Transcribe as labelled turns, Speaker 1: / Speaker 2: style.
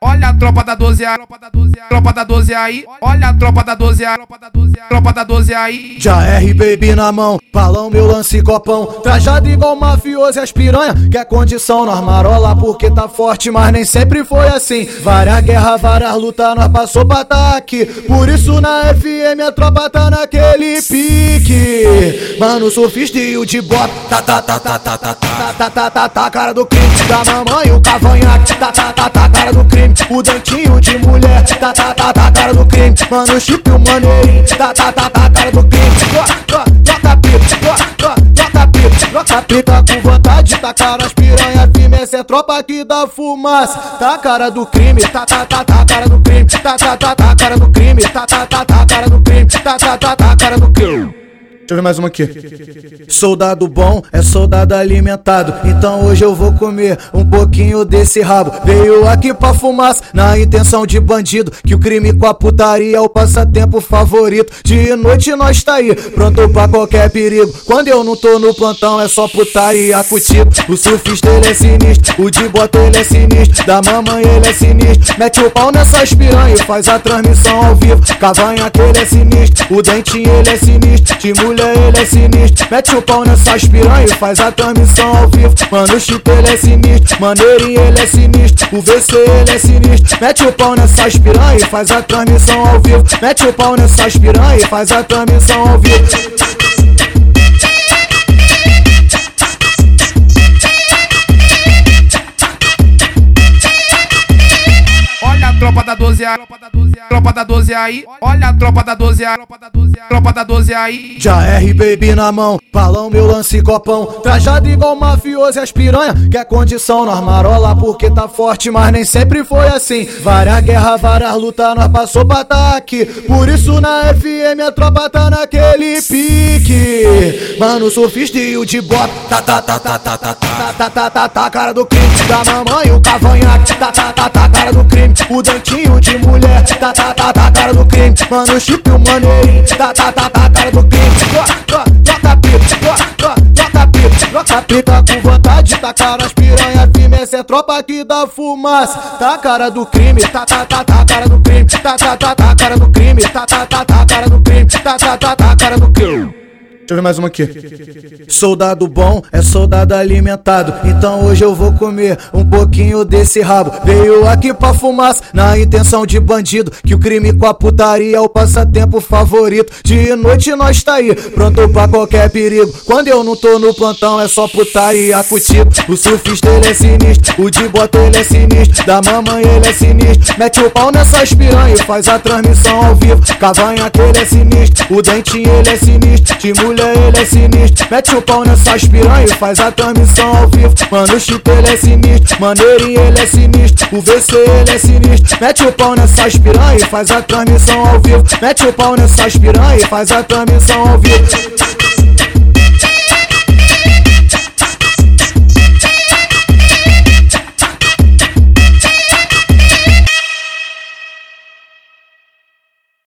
Speaker 1: Olha a tropa da 12 a tropa da 12 a tropa da 12 aí. Olha a tropa da 12 a tropa da 12 a tropa da 12 aí.
Speaker 2: Já R baby na mão, balão meu lance copão. Trajado igual mafioso e as piranha. Quer condição nós marola porque tá forte, mas nem sempre foi assim. Várias guerras, várias lutas, nós passou pra tá aqui. Por isso na FM a tropa tá naquele pique. Mano, surfista e o de bota. Tá, tá, tá, tá, tá, tá, tá, tá, tá, tá, tá, cara do crime. Da mamãe o cavanhaque. Tá, tá, tá, tá, cara do crime. O dentinho de mulher. Tá, tá, tá, tá, cara do crime. Mano, chip o maneirinho. Tá, tá, tá, tá, cara do crime. Toca pita, toca pita, toca pita com vontade. Tá cara as piranha firme. Essa é tropa aqui da fumaça. Tá cara do crime. Tá, tá, tá, tá, cara do crime. Tá, tá, tá, tá, cara do crime. Tá, tá, tá, tá, cara do crime. Tá, tá, tá, tá, cara do crime. Deixa eu ver mais uma aqui. Soldado bom é soldado alimentado. Então hoje eu vou comer um pouquinho desse rabo. Veio aqui pra fumaça na intenção de bandido. Que o crime com a putaria é o passatempo favorito. De noite nós tá aí, pronto pra qualquer perigo. Quando eu não tô no plantão é só putaria contigo. O surfista ele é sinistro, o de bota ele é sinistro. Da mamãe ele é sinistro. Mete o pau nessas piranha e faz a transmissão ao vivo. Cavanha ele é sinistro, o dentinho ele é sinistro. De mulher ele é sinistro. Mete o pau nessas piranha e faz a transmissão ao vivo. Mano, o chip ele é sinistro, maneirinho ele é sinistro. O VC ele é sinistro. Mete o pau nessas piranha e faz a transmissão ao vivo. Mete o pau nessas piranha e faz a transmissão ao vivo.
Speaker 1: 12 a tropa da 12 a tropa da 12 aí. Olha a tropa da 12 a tropa da 12 a tropa da 12 aí.
Speaker 2: Já R baby na mão, balão meu lance copão. Trajado igual mafioso e as piranha. Quer condição nós marola porque tá forte, mas nem sempre foi assim. Várias guerras, várias lutas, nós passou pra tá aqui. Por isso na FM a tropa tá naquele pique. Mano, surfista e o de bota. Tá, tá, tá, tá, tá, tá, tá, tá, tá, tá, tá, cara do crime. Da mamãe o cavanhaque. Tá, tá, tá, tá. O dentinho de mulher. Tá, tá, tá, tá, cara do crime. Mano, chip o maneirinho. Tá, tá, tá, tá, cara do crime. Toca pita, toca pita, toca pita com vontade. Tá cara as piranha firme. Essa é tropa aqui da fumaça. Tá cara do crime. Tá, tá, tá, tá, cara do crime. Tá, tá, tá, tá, cara do crime. Tá, tá, tá, tá, cara do crime. Tá, tá, tá, tá, cara do crime. Deixa eu ver mais uma aqui. Soldado bom é soldado alimentado. Então hoje eu vou comer um pouquinho desse rabo. Veio aqui pra fumaça na intenção de bandido. Que o crime com a putaria é o passatempo favorito. De noite nós tá aí, pronto pra qualquer perigo. Quando eu não tô no plantão é só putaria contigo. O surfista ele é sinistro, o de bota ele é sinistro. Da mamãe ele é sinistro. Mete o pau nessas piranha e faz a transmissão ao vivo. Cavanha ele é sinistro, o dentinho ele é sinistro. De mulher ele é sinistro. Mete o pau nessas piranha e faz a transmissão ao vivo. Mano, o chip ele é sinistro, maneirinho ele é sinistro. O VC ele é sinistro. Mete o pau nessas piranha e faz a transmissão ao vivo. Mete o pau nessas piranha e faz a transmissão ao vivo.